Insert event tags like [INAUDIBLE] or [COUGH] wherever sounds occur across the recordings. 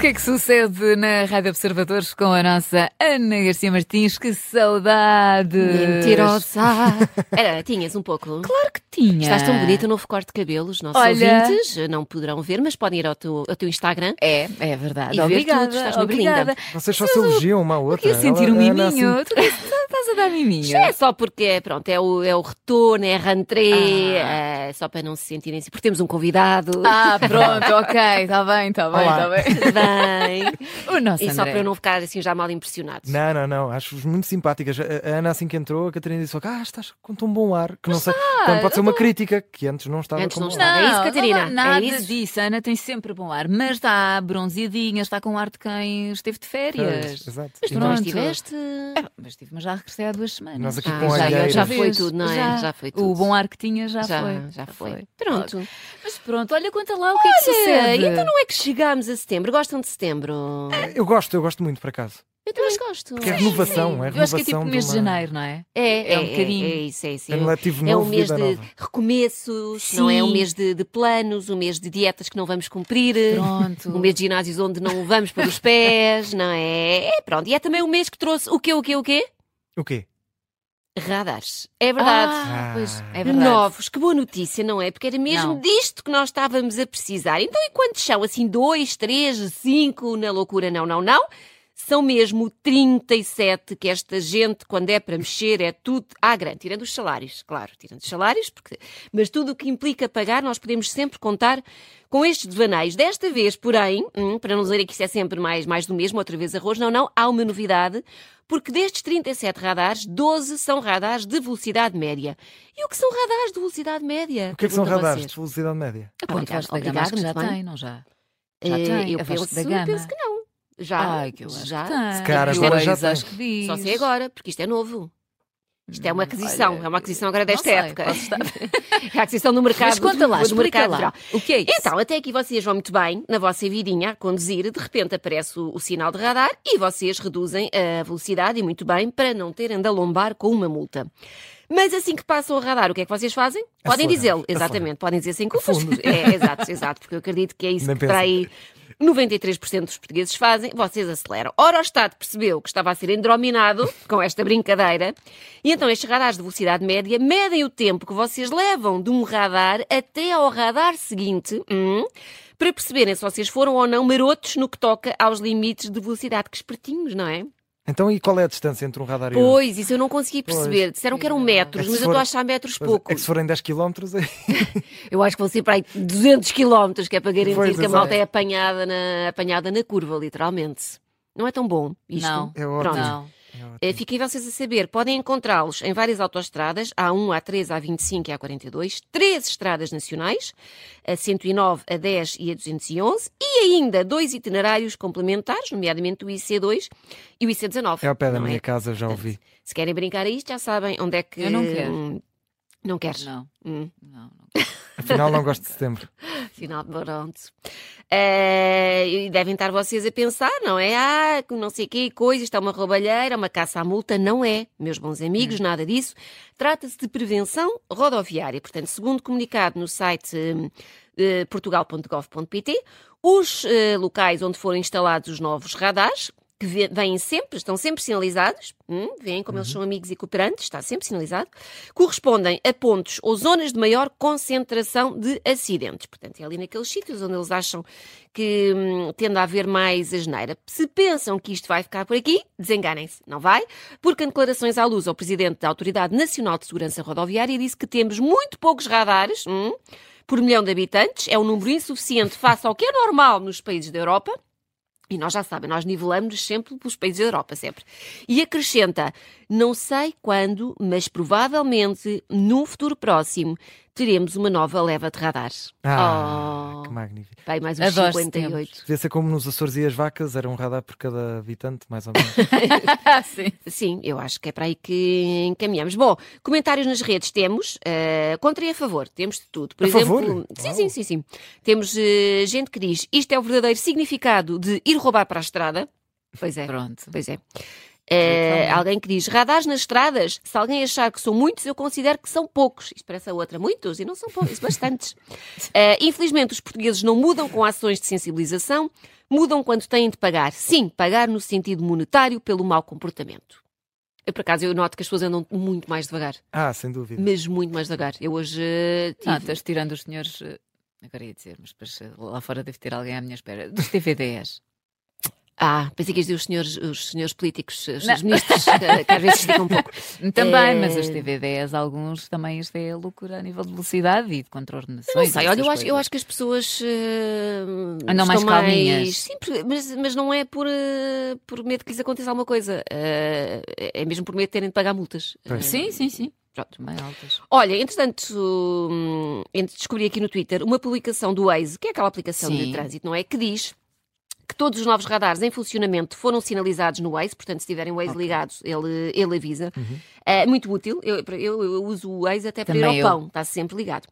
que é que sucede na Rádio Observadores com a nossa Ana Garcia Martins? Que saudade! Mentirosa! [LAUGHS] Era, tinhas um pouco. Claro que tinha. Estás tão bonita, novo corte de cabelo. Os nossos Olha. ouvintes não poderão ver, mas podem ir ao teu, ao teu Instagram. É, é verdade. E ver obrigada, tudo, estás muito obrigada. linda. Vocês só se elogiam uma à outra. Queria sentir Ela- um Ana, assim, miminho. Tu estás a dar miminho. É só porque, pronto, é o, é o retorno, é a rentrée, Ah. é só para não se sentirem assim, porque temos um convidado. Ah, pronto, [LAUGHS] ok, está bem, está bem, está bem. Tudo [LAUGHS] O E só André. para eu não ficar assim já mal impressionado. Não, não, não. Acho-vos muito simpáticas. A a Ana, assim que entrou, a Catarina disse: Ah, estás com tão bom ar. Que não sei. Pode ser uma crítica, que antes não estava Antes com não bom estava. ar. É isso, Catarina? Não, nada É isso? disso. A Ana tem sempre bom ar, mas está bronzeadinha, está com ar de quem esteve de férias. Pois, Exato. Mas tu nós- não Pronto. estiveste. É, mas estive, mas já regressei há duas semanas. Nós aqui Ah, com já- alheiras. já foi tudo, não é? Já, Já foi tudo. O bom ar que tinha já, Já, foi. já foi. Pronto. Mas pronto, olha, conta lá o que é que sucede. então não é que chegámos a setembro. Gostam de setembro? Eu gosto, eu gosto muito, por acaso. Eu também gosto. Porque é renovação, é Eu acho que é tipo renovação mês de de uma- janeiro, não é? É, É um bocadinho. É, isso, é isso. É um É um mês vida de nova. recomeços, não é? Um Sim. mês de, de planos, um mês de dietas que não vamos cumprir. Pronto. Um mês de ginásios onde não vamos para os pés, não é? É, pronto. E é também o mês que trouxe o quê, o quê, o quê? O quê? Radares. É verdade. Ah, pois, Ah. é verdade. Novos, que boa notícia, não é? Porque era mesmo Não. disto que nós estávamos a precisar. Então, e quantos são? Assim, dois, três, cinco na loucura? Não, não, não. São mesmo 37 que esta gente, quando é para mexer, é tudo à grande. Tirando os salários, claro, tirando os salários, porque... mas tudo o que implica pagar, nós podemos sempre contar com estes devaneios. Desta vez, porém, hum, para não dizer que isto é sempre mais, mais do mesmo, outra vez arroz, não, não, há uma novidade, porque destes 37 radares, 12 são radares de velocidade média. E o que são radares de velocidade média? O que é que são radares de velocidade média? A obrigada, acho que já bem. tem, não já? Já Eh, tem, Eu penso, Vasco da Gama. penso que não. Já, Ai, que eu acho já. que tem. Se calhar agora já acho tem. que diz. Só sei agora, porque isto é novo. Isto é uma aquisição, Olha, é uma aquisição agora desta sei, época. posso estar- [LAUGHS] É a aquisição do mercado. Mas conta lá, do explica mercado lá. geral. O que é isso? Então, até aqui vocês vão muito bem na vossa vidinha a conduzir, de repente aparece o, o sinal de radar e vocês reduzem a velocidade e muito bem para não terem de alombar com uma multa. Mas assim que passam o radar, o que é que vocês fazem? Podem dizê-lo, exatamente, podem dizer sem culpas. É, exato, exato, porque eu acredito que é isso Nem que para aí 93% dos portugueses fazem, vocês aceleram. Ora, o Estado percebeu que estava a ser endrominado com esta brincadeira, e então estes radares de velocidade média medem o tempo que vocês levam de um radar até ao radar seguinte, hum, para perceberem se vocês foram ou não marotos no que toca aos limites de velocidade. Que espertinhos, não é? Então, e qual é a distância entre um radar e outro? Pois, isso eu não consegui perceber. Disseram que eram metros, É que mas se eu estou for- a achar metros Pois é, pouco. É que se forem 10 km, aí- Eu acho que vão ser para aí 200 km, que é para garantir Pois, que a malta é apanhada na, apanhada na curva, literalmente. Não é tão bom isto? Não. é ótimo. Pronto. Não. É Fiquem vocês a saber, podem encontrá-los em várias autoestradas, A1, A3, A25 e A42, três estradas nacionais, a 109, a 10 e a 211, e ainda dois itinerários complementares, nomeadamente o IC2 e o IC19. É ao pé da não minha casa, já ouvi. Se querem brincar a isto, já sabem onde é que... Eu não quero. Hum, Não queres? Não, Hum. não, não. [LAUGHS] Afinal, não gosto de setembro. Final, pronto. Eh, e devem estar vocês a pensar, não é? Ah, que não sei que coisa, isto é uma roubalheira, uma caça à multa. Não é, meus bons amigos, nada disso. Trata-se de prevenção rodoviária. Portanto, segundo comunicado no site hum, eh, portugal.gov.pt, os eh, locais onde foram instalados os novos radares, que vêm sempre, estão sempre sinalizados, hum, veem como eles são amigos e cooperantes, está sempre sinalizado, correspondem a pontos ou zonas de maior concentração de acidentes. Portanto, é ali naqueles sítios onde eles acham que hum, tende a haver mais asneira. Se pensam que isto vai ficar por aqui, desenganem-se, não vai, porque em declarações à luz ao Presidente da Autoridade Nacional de Segurança Rodoviária disse que temos muito poucos radares hum, por milhão de habitantes, é um número insuficiente face ao que é normal nos países da Europa, e nós já sabem, nós nivelamos sempre pelos países da Europa, sempre. E acrescenta, não sei quando, mas provavelmente num futuro próximo teremos uma nova leva de radares. Ah, Oh. que magnífico. Vai mais uns Adoro 58. Devia ser como nos Açores e as vacas, era um radar por cada habitante, mais ou menos. Ah, [LAUGHS] sim. Sim, eu acho que é para aí que encaminhamos. Bom, comentários nas redes temos, eh, contra e a favor, temos de tudo. Por A exemplo, favor? sim, Uau. sim, sim, sim. Temos eh, gente que diz isto é o verdadeiro significado de ir roubar para a estrada. Pois é. Pronto. Pois é. É, alguém que diz radares nas estradas. Se alguém achar que são muitos, eu considero que são poucos. Isto parece a outra. Muitos e não são poucos, [LAUGHS] bastantes. É, infelizmente, os portugueses não mudam com ações de sensibilização, mudam quando têm de pagar. Sim, pagar no sentido monetário pelo mau comportamento. Eu, por acaso, eu noto que as pessoas andam muito mais devagar. Ah, sem dúvida. Mas muito mais devagar. Eu hoje eh, tive... Ah, estás tirando os senhores. eh, Agora ia dizer, mas eh, lá fora deve ter alguém à minha espera. Dos TVDs. Ah, pensei que os senhores, os senhores políticos, os Não. senhores ministros, que, que às vezes esticam um pouco. [LAUGHS] Também, Eh, mas os TVDs, alguns também isto é loucura a nível de velocidade e de contraordenações. Não sei, olha, eu acho, eu acho que as pessoas eh, Andam mais calminhas. Sim, por- mas, mas não é por, eh, por medo que lhes aconteça alguma coisa. Eh, é mesmo por medo de terem de pagar multas. Eh, Sim, sim, sim. Pronto. Também altas. Olha, entretanto, hum, descobri aqui no Twitter uma publicação do Waze, que é aquela aplicação de Sim. trânsito, não é? Que diz todos os novos radares em funcionamento foram sinalizados no Waze, portanto, se tiverem o Waze Ok. ligado, ele, ele avisa. É muito útil. Eu, eu, eu uso o Waze até para ir Também ao eu. pão, está sempre ligado.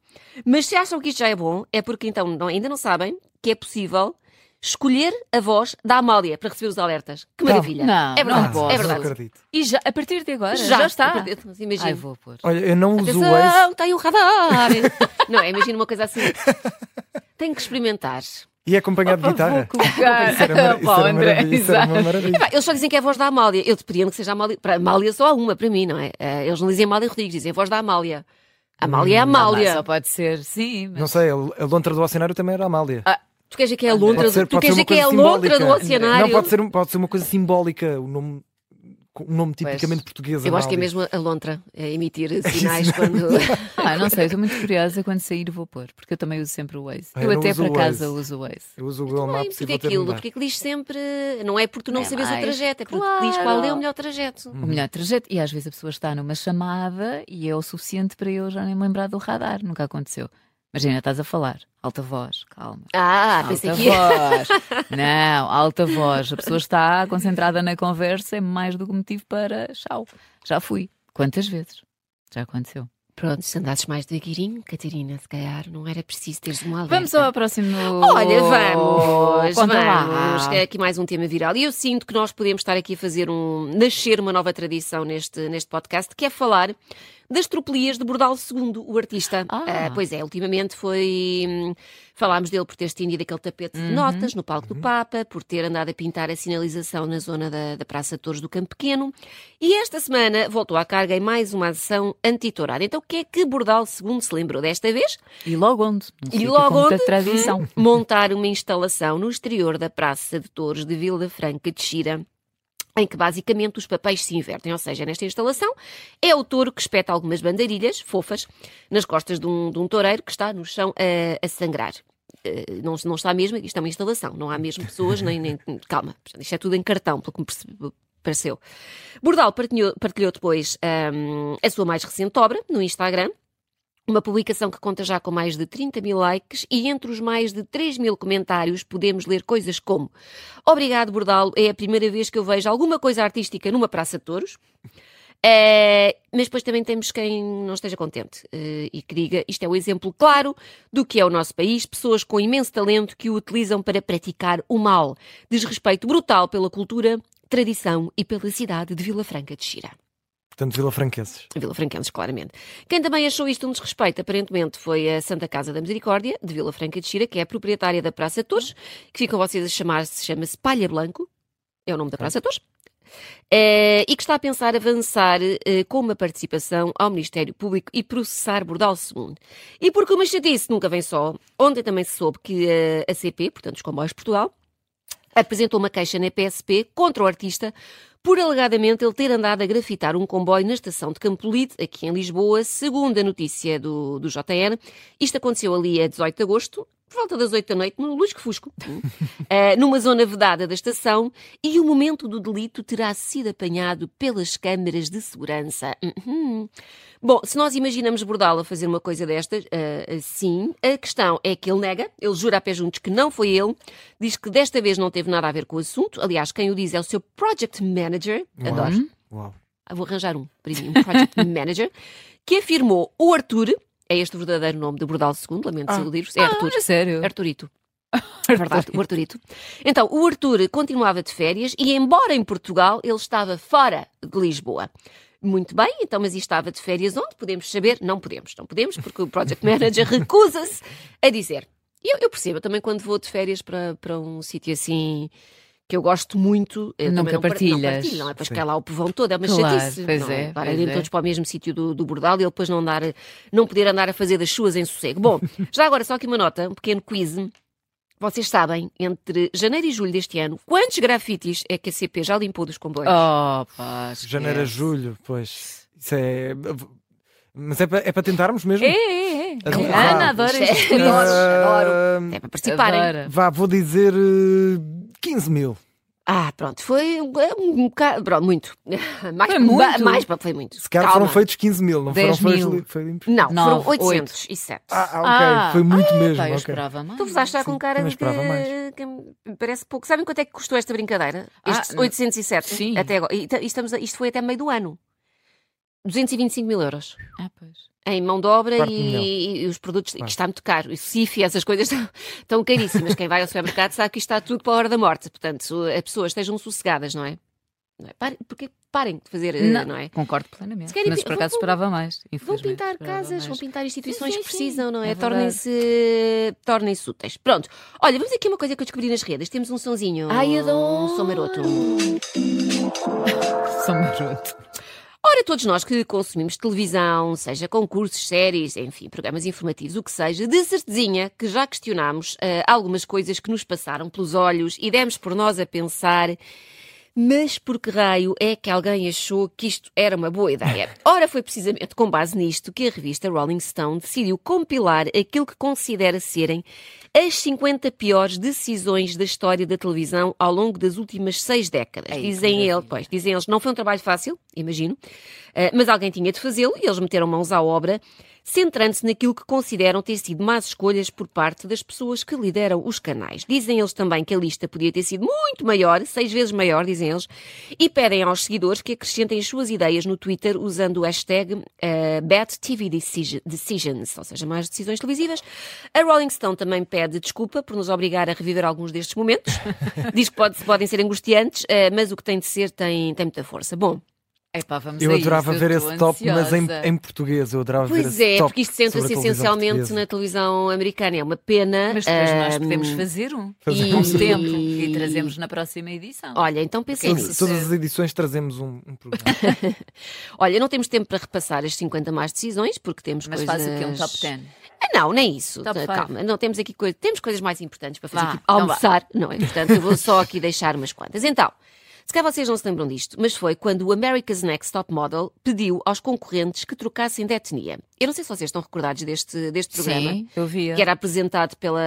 Mas se acham que isto já é bom, é porque então não- ainda não sabem que é possível escolher a voz da Amália para receber os alertas. Que Não. maravilha! Não, é verdade, não é não verdade. acredito. E já, a partir de agora, já, está. Mas Imagina. Ai, vou pôr. Olha, eu não uso o Waze. Atenção, tem um radar! [LAUGHS] não, imagina uma coisa assim. Tenho que experimentar. E é acompanhado de guitarra. Vou colocar. Isso era, isso André, maravilha, isso era uma eles só dizem que é a voz da Amália. Eu te pedindo que seja a Amália. Para a Amália só há uma, para mim, não é? Eh, Eles não dizem Amália Rodrigues, dizem a voz da Amália. Amália é Ah, mas Amália. Só pode ser, sim. Mas... Não sei, a lontra do oceanário também era a Amália. Ah, tu queres dizer que é a lontra, ser- do, tu queres dizer que é a lontra do oceanário? Não, pode ser, pode ser uma coisa simbólica, um nome, um nome tipicamente português. Eu acho que é mesmo a lontra a emitir [LAUGHS] sinais quando. [LAUGHS] Ah, não sei, estou muito curiosa quando sair vou pôr, porque eu também uso sempre o Waze. Ah, eu eu até o acaso Waze. uso o Waze. Eu uso o Google Maps e porque vou de aquilo, porque aquilo diz sempre. Não é porque tu não É sabes o mais, trajeto, é porque te diz qual é o claro. melhor trajeto. Uhum. O melhor trajeto. E às vezes a pessoa está numa chamada e é o suficiente para eu já nem me lembrar do radar. Nunca aconteceu. Imagina, estás a falar. Alta voz, calma. Ah, pensei alta que. voz. [LAUGHS] Não, alta voz. A pessoa está concentrada na conversa, é mais do que motivo para. Tchau. Já fui. Quantas vezes? Já aconteceu. Pronto, se andasses mais devagarinho, Catarina, se calhar não era preciso teres uma alerta. Vamos ao próximo. Olha, vamos, Conta vamos. lá. É aqui mais um tema viral. E eu sinto que nós podemos estar aqui a fazer um. nascer uma nova tradição neste, neste podcast, que é falar das tropelias de Bordal II, o artista. Ah. Ah, pois é, ultimamente foi. hum, Falámos dele por ter estendido aquele tapete Uhum. de notas no palco do Papa, por ter andado a pintar a sinalização na zona da, da Praça Torres do Campo Pequeno. E esta semana voltou à carga em mais uma ação antitourada. Então, o que é que Bordal II se lembrou desta vez? E logo onde? E logo onde? tradição. Hum, montar uma instalação no exterior da Praça de Touros de Vila Franca de Xira. Em que basicamente os papéis se invertem, ou seja, nesta instalação é o touro que espeta algumas bandeirilhas fofas nas costas de um, de um toureiro que está no chão a, a sangrar. Eh, não, não está mesmo, isto é uma instalação, não há mesmo pessoas, nem, nem. Calma, isto é tudo em cartão, pelo que me pareceu. Bordal partilhou, partilhou depois hum, a sua mais recente obra no Instagram, uma publicação que conta já com mais de 30 mil likes e entre os mais de 3 mil comentários podemos ler coisas como Obrigado, Bordal, é a primeira vez que eu vejo alguma coisa artística numa praça de touros. Eh, mas depois também temos quem não esteja contente eh, e que diga isto é o exemplo claro do que é o nosso país, pessoas com imenso talento que o utilizam para praticar o mal. Desrespeito brutal pela cultura, tradição e pela cidade de Vila Franca de Xira. Portanto, Vila Franquenses. Vila Franquenses, claramente. Quem também achou isto um desrespeito, aparentemente, foi a Santa Casa da Misericórdia, de Vila Franca de Xira, que é a proprietária da Praça Torres, que ficam vocês a chamar-se, chama-se Palha Blanco, é o nome da Praça Torres, eh, e que está a pensar avançar eh, com uma participação ao Ministério Público e processar Bordal II. E porque uma chatice nunca vem só, ontem também se soube que eh, a CP, portanto os Comboios de Portugal, apresentou uma queixa na PSP contra o artista por alegadamente ele ter andado a grafitar um comboio na estação de Campolide, aqui em Lisboa, segundo a notícia do, do JN. Isto aconteceu ali a 18 de agosto, por volta das 8 da noite, no Lusco Fusco, [LAUGHS] eh, numa zona vedada da estação, e o momento do delito terá sido apanhado pelas câmaras de segurança. Uhum. Bom, se nós imaginamos Bordal a fazer uma coisa destas, eh, assim, a questão é que ele nega, ele jura a pé juntos que não foi ele, diz que desta vez não teve nada a ver com o assunto. Aliás, quem o diz é o seu project manager, adoro, Uau. ah, vou arranjar um, para mim, um project [LAUGHS] manager, que afirmou o Arthur, é este o verdadeiro nome de Bordal II, lamento Ah. desiludir-vos, é Arthur. Ah, sério? Arturito. [LAUGHS] É verdade, o Arturito. Então, o Arthur continuava de férias e, embora em Portugal, ele estava fora de Lisboa. Muito bem, então, mas e estava de férias onde? Podemos saber? Não podemos, não podemos, porque o Project Manager [LAUGHS] recusa-se a dizer. E eu, eu percebo também quando vou de férias para, para um sítio assim que eu gosto muito. Eu Nunca partilhas. Não partilho, não é para Sim. chegar lá o povão todo, é uma Claro, chatice. pois não é, Estar pois irem é. todos para o mesmo sítio do, do bordal e ele depois não, andar, não poder andar a fazer das suas em sossego. Bom, [LAUGHS] já agora só aqui uma nota, um pequeno quiz. Vocês sabem, entre janeiro e julho deste ano, quantos grafites é que a CP já limpou dos comboios? Oh, pá, Janeiro a julho, pois. Isso é. Mas é para é para tentarmos mesmo? É, é, é. Adoro. Ana adora Isto é- isto. Adoro, Ah, adoro. É para participarem. Adora. Vá, vou dizer eh, 15 mil. Ah, pronto, foi um, um bocado. Pronto, muito. [LAUGHS] Mais, Foi muito? Mais, foi muito. Se calhar foram feitos 15 mil, não 10 foram feitos. mil. Foi limpos. Não, Nove, foram 807. Ah, ah, ok. Ah, foi muito mesmo. Pá, eu ok. esperava mais. Tu vos achas com cara de que, que me parece pouco. Sabem quanto é que custou esta brincadeira? Ah, Estes não. 807? Sim. Até agora. E, e estamos a- isto foi até meio do ano. 225 mil euros. Ah, pois. Em mão de obra e, e os produtos, que Claro. está muito caro. E CIF e essas coisas [LAUGHS] estão, estão caríssimas. Quem vai ao supermercado sabe que isto está tudo para a hora da morte. Portanto, as pessoas estejam sossegadas, não é? Não é? Parem, porque parem de fazer, eh, não, Não, é? Concordo plenamente. Querem Mas por acaso vão- esperava mais. Vão pintar casas, vão pintar instituições Sim, que sim, precisam, não é? é. Tornem-se tornem úteis. Pronto. Olha, vamos aqui uma coisa que eu descobri nas redes. Temos um sonzinho. Ai, adoro. Um som maroto. Sou maroto. Ora, todos nós que consumimos televisão, seja concursos, séries, enfim, programas informativos, o que seja, de certezinha que já questionámos ah, algumas coisas que nos passaram pelos olhos e demos por nós a pensar. Mas por que raio é que alguém achou que isto era uma boa ideia? [LAUGHS] Ora, foi precisamente com base nisto que a revista Rolling Stone decidiu compilar aquilo que considera serem as 50 piores decisões da história da televisão ao longo das últimas seis décadas. Dizem eles, pois, dizem eles, não foi um trabalho fácil, imagino, eh, mas alguém tinha de fazê-lo e eles meteram mãos à obra, centrando-se naquilo que consideram ter sido más escolhas por parte das pessoas que lideram os canais. Dizem eles também que a lista podia ter sido muito maior, seis vezes maior, dizem eles, e pedem aos seguidores que acrescentem as suas ideias no Twitter usando o hashtag eh, Bad TV Decision- Decisions, ou seja, mais decisões televisivas. A Rolling Stone também pede desculpa por nos obrigar a reviver alguns destes momentos. [LAUGHS] Diz que pode- podem ser angustiantes, eh, mas o que tem de ser tem, tem muita força. Bom, Epá, vamos Eu adorava isso, ver eu esse top, mas em, ansiosa. em português. Eu adorava ver Pois esse é, top. porque isto centra-se televisão essencialmente portuguesa. na televisão americana. É uma pena. Mas depois nós ahm, podemos fazer um. Fazemos Com um. tempo. E trazemos na próxima edição. Olha, então pensem Porque nisso. Todas, todas as edições trazemos um, um programa. [LAUGHS] Olha, não temos tempo para repassar as 50 más decisões, porque temos Mas coisas... faz o quê? Um top 10? Ah, Não, nem isso. Top Calma, five. não temos aqui coisa... temos coisas mais importantes para fazer, Vá, tipo então almoçar, não é? Portanto, eu vou só aqui [LAUGHS] deixar umas quantas. Então, se calhar vocês não se lembram disto, mas foi quando o America's Next Top Model pediu aos concorrentes que trocassem de etnia. Eu não sei se vocês estão recordados deste, deste programa. Sim, eu via. que era apresentado pela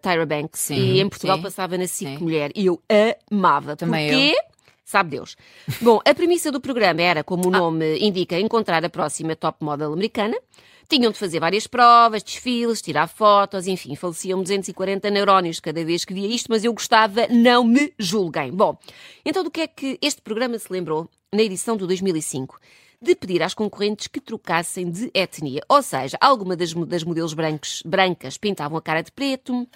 Tyra Banks Sim, e em Portugal sim, passava na SIC. Mulher e eu amava. Também Porquê? Sabe Deus. Bom, a premissa do programa era, como Ah. o nome indica, encontrar a próxima top model americana. Tinham de fazer várias provas, desfiles, tirar fotos, enfim, faleciam 240 neurónios cada vez que via isto, mas eu gostava, não me julguem. Bom, então do que é que este programa se lembrou na edição do 2005? de pedir às concorrentes que trocassem de etnia. Ou seja, alguma das, das modelos brancos, brancas pintavam a cara de preto,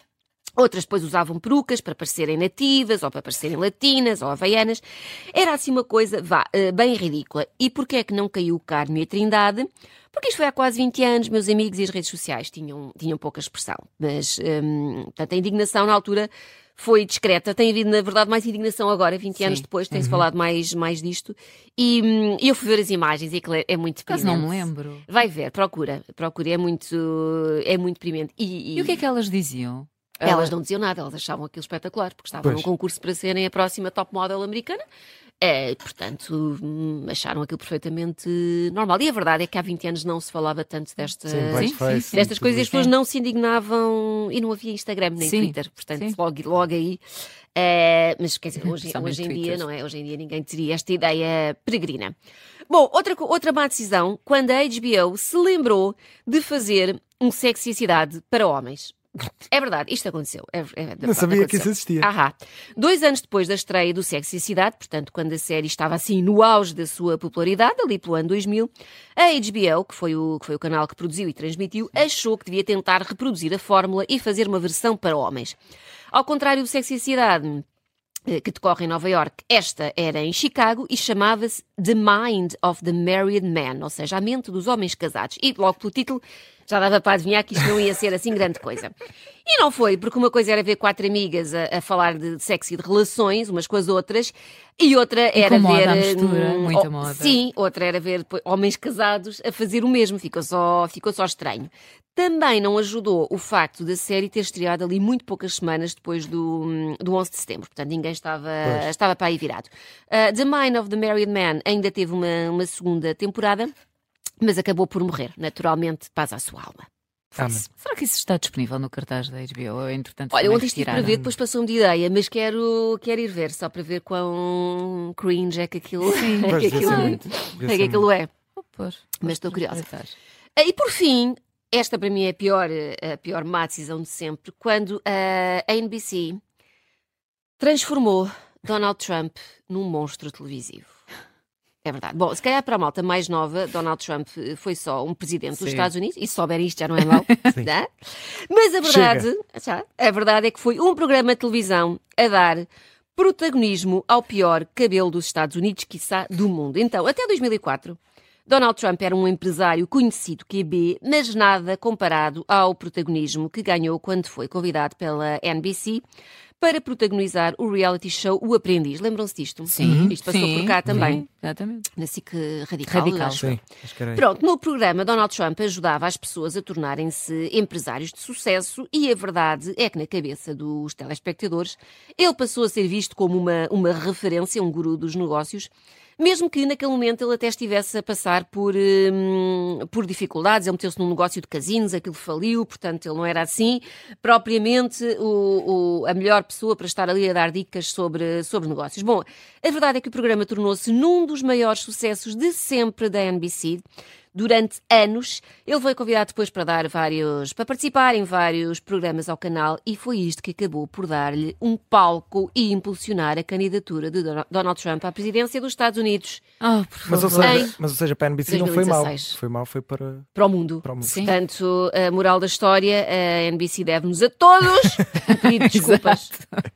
Outras depois usavam perucas para parecerem nativas, ou para parecerem latinas, ou havaianas. Era assim uma coisa, vá, eh, bem ridícula. E porquê é que não caiu Carmo e a Trindade? Porque isto foi há quase 20 anos, meus amigos, e as redes sociais tinham, tinham pouca expressão. Mas, hum, portanto, a indignação na altura foi discreta. Tem havido, na verdade, mais indignação agora, 20 anos Sim. depois, tem-se falado mais, mais disto. E hum, eu fui ver as imagens e aquilo é, é muito deprimente. não me lembro. Vai ver, procura. Procura, é muito, é muito deprimente. E, E o que é que elas diziam? elas não diziam nada, elas achavam aquilo espetacular, porque estavam Pois. num concurso para serem a próxima top model americana. É, portanto, hum, acharam aquilo perfeitamente normal. E a verdade é que há 20 anos não se falava tanto desta, Sim, sim, sim, e destas coisas e as pessoas não se indignavam e não havia Instagram nem Sim, Twitter. Portanto, logo, logo aí. é, mas quer dizer, hoje, hoje em dia, não é? Hoje em dia ninguém teria esta ideia peregrina. Bom, outra, outra má decisão, quando a HBO se lembrou de fazer um sexy cidade para homens. É verdade, isto aconteceu. É, é- Não sabia que isso aconteceu. existia. Ahá. Dois anos depois da estreia do Sexy Cidade, portanto, quando a série estava assim no auge da sua popularidade, ali pelo ano 2000, a HBO, que foi, o, que foi o canal que produziu e transmitiu, achou que devia tentar reproduzir a fórmula e fazer uma versão para homens. Ao contrário do Sexy e a Cidade, eh, que decorre em Nova York, esta era em Chicago e chamava-se The Mind of the Married Man, ou seja, a mente dos homens casados. E logo pelo título já dava para adivinhar que isto não ia ser assim grande coisa. E não foi, porque uma coisa era ver quatro amigas a, a falar de sexo e de relações, umas com as outras, e outra E era ver. à mistura, hum, muita oh, moda. Sim, outra era ver homens casados a fazer o mesmo, ficou só, ficou só estranho. Também não ajudou o facto da série ter estreado ali muito poucas semanas depois do, hum, do 11 de setembro, portanto ninguém estava, Pois. estava para aí virado. Uh, the Mind of the Married Man ainda teve uma, uma segunda temporada, mas acabou por morrer, naturalmente, paz à sua alma. Isso. Será que isso está disponível no cartaz da HBO? Ou, entretanto, Olha, ontem estive para ver, depois passou-me de ideia, mas quero, quero ir ver, só para ver quão cringe é que aquilo, é que devia aquilo, é, muito. devia que aquilo é. Pois, Mas estou curiosa. Ah, E por fim, esta para mim é a pior, a pior má decisão de sempre, quando a NBC transformou Donald Trump num monstro televisivo. É verdade. Bom, se calhar para a malta mais nova, Donald Trump eh, foi só um presidente dos Sim. Estados Unidos, e se souberem isto já não é mau, [LAUGHS] né? mas a verdade, já, a verdade é que foi um programa de televisão a dar protagonismo ao pior cabelo dos Estados Unidos, quiçá do mundo. Então, até 2004, Donald Trump era um empresário conhecido QB, mas nada comparado ao protagonismo que ganhou quando foi convidado pela NBC para protagonizar o reality show O Aprendiz. Lembram-se disto? Sim, Isto passou sim, por cá também. sim, exatamente. Na SIC Radical. Radical. Sim, que Pronto, no programa, Donald Trump ajudava as pessoas a tornarem-se empresários de sucesso e a verdade é que, na cabeça dos telespectadores, ele passou a ser visto como uma, uma referência, um guru dos negócios, mesmo que naquele momento ele até estivesse a passar por, hum, por dificuldades. Ele meteu-se num negócio de casinos, aquilo faliu, portanto ele não era assim propriamente o, o- a melhor pessoa para estar ali a dar dicas sobre, sobre negócios. Bom, a verdade é que o programa tornou-se num dos maiores sucessos de sempre da NBC. Durante anos, ele foi convidado depois para dar vários, para participar em vários programas ao canal e foi isto que acabou por dar-lhe um palco e impulsionar a candidatura de Don- Donald Trump à presidência dos Estados Unidos Ah, por Mas ou, seja, mas ou seja, para a NBC não foi mal. 2016. Foi mal, foi para, para o mundo. para o mundo. Sim. Portanto, a moral da história, a NBC deve-nos a todos [LAUGHS] um pedido de desculpas.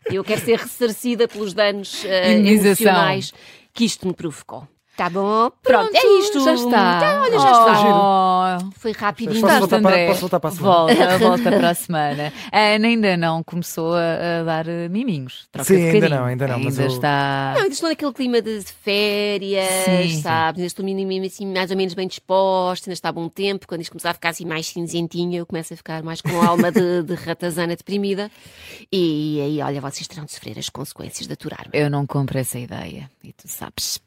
Eu quero ser ressarcida pelos danos Indenização. emocionais que isto me provocou. Tá bom? Pronto, é isto. Já está. Tá, olha, já está. Oh, Foi rapidinho. Posso Estás, voltar para- André? posso voltar para a semana? Volta, [LAUGHS] volta para a semana. A Ana ainda não começou a, a dar eh, miminhos. Troca Sim, de ainda não, ainda não, mas Ainda eu- está. Não, ainda estou naquele clima de férias, Sim. sabe? Ainda estou mínimo assim, mais ou menos bem disposta, ainda está a bom tempo. Quando isto começar a ficar assim mais cinzentinha, eu começo a ficar mais com a alma de, de ratazana deprimida. E aí, olha, vocês terão de sofrer as consequências de aturar-me. Eu não compro essa ideia. E tu sabes.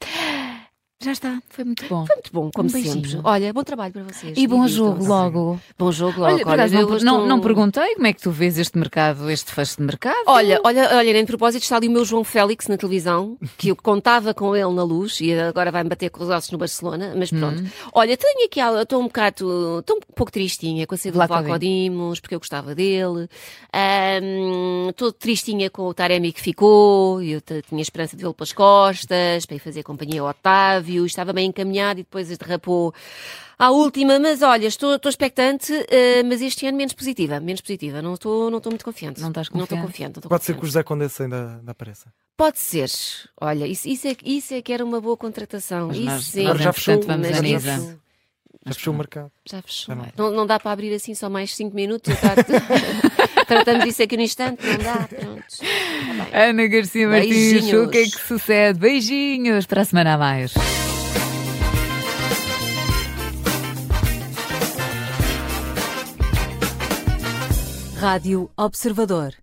Já está, foi muito bom. Foi muito bom, como Um sempre. Olha, bom trabalho para vocês. E bom jogo logo. Bom jogo logo. Olha, eu não, estou- não, não perguntei como é que tu vês este mercado, este fecho de mercado. Olha, olha, olha, nem de propósito está ali o meu João Félix na televisão, que eu contava com ele na luz e agora vai-me bater com os ossos no Barcelona, mas pronto. Hum. Olha, tenho aqui, algo- estou um bocado, estou um pouco tristinha com a saída do Vlaco Dimos, porque eu gostava dele. Estou tristinha com o Taremi que ficou, e eu tinha esperança de vê-lo pelas costas, para ir fazer companhia ao Otávio, estava bem encaminhado e depois derrapou à última, mas olha, estou, estou expectante, eh, mas este ano menos positiva, menos positiva, não estou, não estou muito confiante. Não estás Não estou confiante? confiante. não estou Pode ser que confiante. o José Condessa ainda, ainda apareça. Pode ser. Olha, isso, isso, é, isso é que era uma boa contratação. Mas isso nós- sim. Agora já fechou, entretanto, vamos Mas já fechou. O mercado. Já fechou. Já Não, não dá para abrir assim só mais 5 minutos. Eu trato- [LAUGHS] Tratamos disso aqui no instante. Não dá. Pronto. Tá. Ana Garcia Martins, o que é que sucede? Beijinhos para a semana a mais. Rádio Observador.